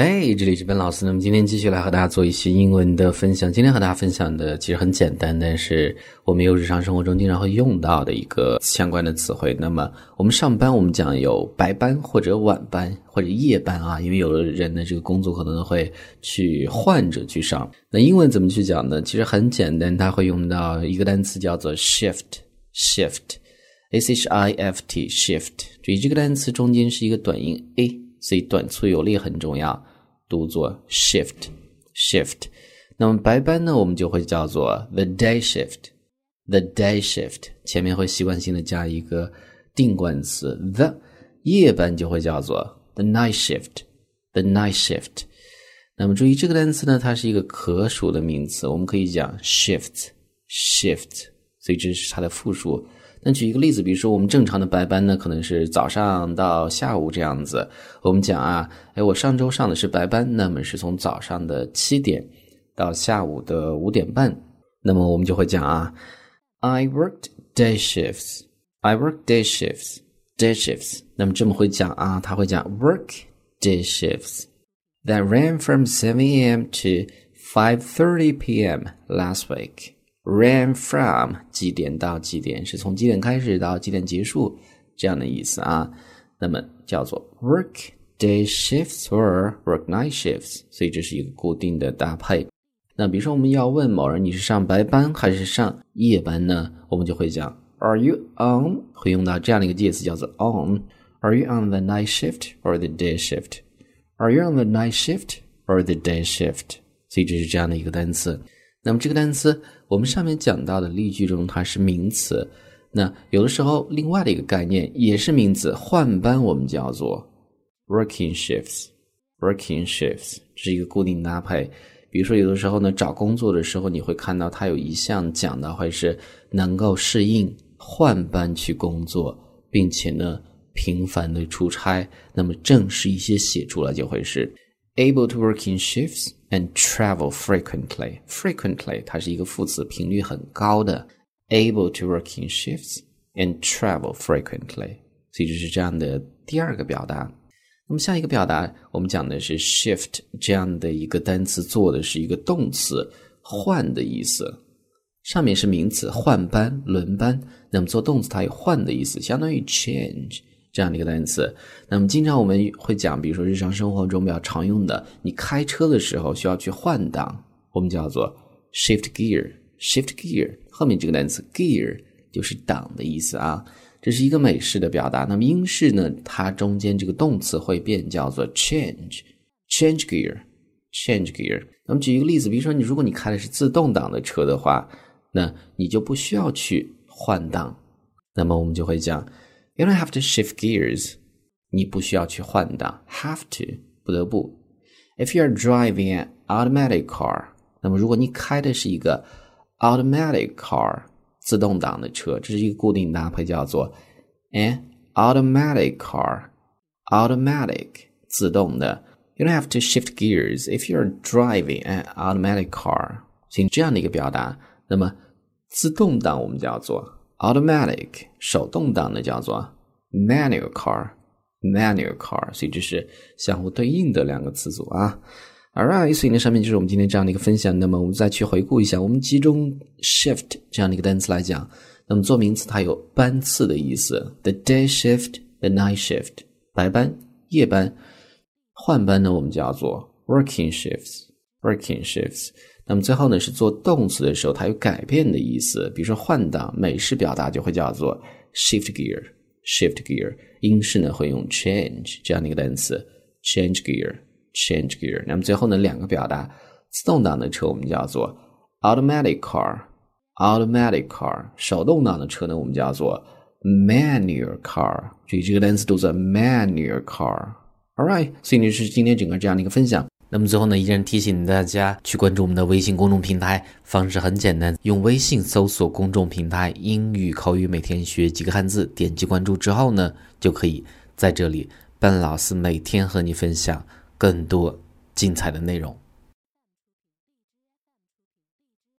嘿，这里是本老师。那么今天继续来和大家做一些英文的分享。今天和大家分享的其实很简单，但是我们有日常生活中经常会用到的一个相关的词汇。那么我们上班，我们讲有白班或者晚班或者夜班啊，因为有的人的，这个工作可能会去换着去上。那英文怎么去讲呢？其实很简单，它会用到一个单词叫做 shift，shift，s h i f t，shift。注意这个单词中间是一个短音 a。所以短促有力很重要，读作 shift shift。那么白班呢，我们就会叫做 the day shift the day shift，前面会习惯性的加一个定冠词 the。夜班就会叫做 the night shift the night shift。那么注意这个单词呢，它是一个可数的名词，我们可以讲 shift shift，所以这是它的复数。那举一个例子，比如说我们正常的白班呢，可能是早上到下午这样子。我们讲啊，哎，我上周上的是白班，那么是从早上的七点到下午的五点半。那么我们就会讲啊，I worked day shifts. I work day shifts. Day shifts. 那么这么会讲啊，他会讲 work day shifts that ran from 7 a.m. to 5:30 p.m. last week. Ran from 几点到几点是从几点开始到几点结束这样的意思啊？那么叫做 work day shifts or work night shifts，所以这是一个固定的搭配。那比如说我们要问某人你是上白班还是上夜班呢？我们就会讲 Are you on？会用到这样的一个介词叫做 on。Are you on the night shift or the day shift？Are you on the night shift or the day shift？所以这是这样的一个单词。那么这个单词，我们上面讲到的例句中，它是名词。那有的时候，另外的一个概念也是名词，换班我们叫做 working shifts。working shifts 这是一个固定搭配。比如说，有的时候呢，找工作的时候，你会看到它有一项讲的会是能够适应换班去工作，并且呢频繁的出差。那么正式一些写出来就会是 able to working shifts。And travel frequently. Frequently，它是一个副词，频率很高的。Able to work in shifts and travel frequently，所以这是这样的第二个表达。那么下一个表达，我们讲的是 shift 这样的一个单词，做的是一个动词，换的意思。上面是名词，换班、轮班。那么做动词，它有换的意思，相当于 change。这样的一个单词，那么经常我们会讲，比如说日常生活中比较常用的，你开车的时候需要去换挡，我们叫做 shift gear。shift gear 后面这个单词 gear 就是挡的意思啊，这是一个美式的表达。那么英式呢，它中间这个动词会变，叫做 change，change gear，change gear。那么举一个例子，比如说你如果你开的是自动挡的车的话，那你就不需要去换挡，那么我们就会讲。You don't have to shift gears. 你不需要去换挡，have to 不得不。If you are driving an automatic car，那么如果你开的是一个 automatic car 自动挡的车，这是一个固定搭配，叫做 an automatic car。automatic 自动的。You don't have to shift gears if you're driving an automatic car。行这样的一个表达，那么自动挡我们叫做 automatic 手动挡的叫做 manual car，manual car，所以这是相互对应的两个词组啊。Alright，所以呢上面就是我们今天这样的一个分享。那么我们再去回顾一下，我们集中 shift 这样的一个单词来讲，那么做名词它有班次的意思，the day shift，the night shift，白班、夜班，换班呢我们叫做 working shifts，working shifts。那么最后呢，是做动词的时候，它有改变的意思，比如说换挡，美式表达就会叫做 shift gear，shift gear，英式呢会用 change 这样的一个单词，change gear，change gear。那么最后呢，两个表达，自动挡的车我们叫做 automatic car，automatic car，手动挡的车呢我们叫做 manual car，注意这个单词读作 manual car。All right，所以呢是今天整个这样的一个分享。那么最后呢，依然提醒大家去关注我们的微信公众平台，方式很简单，用微信搜索公众平台“英语口语每天学几个汉字”，点击关注之后呢，就可以在这里，笨老师每天和你分享更多精彩的内容。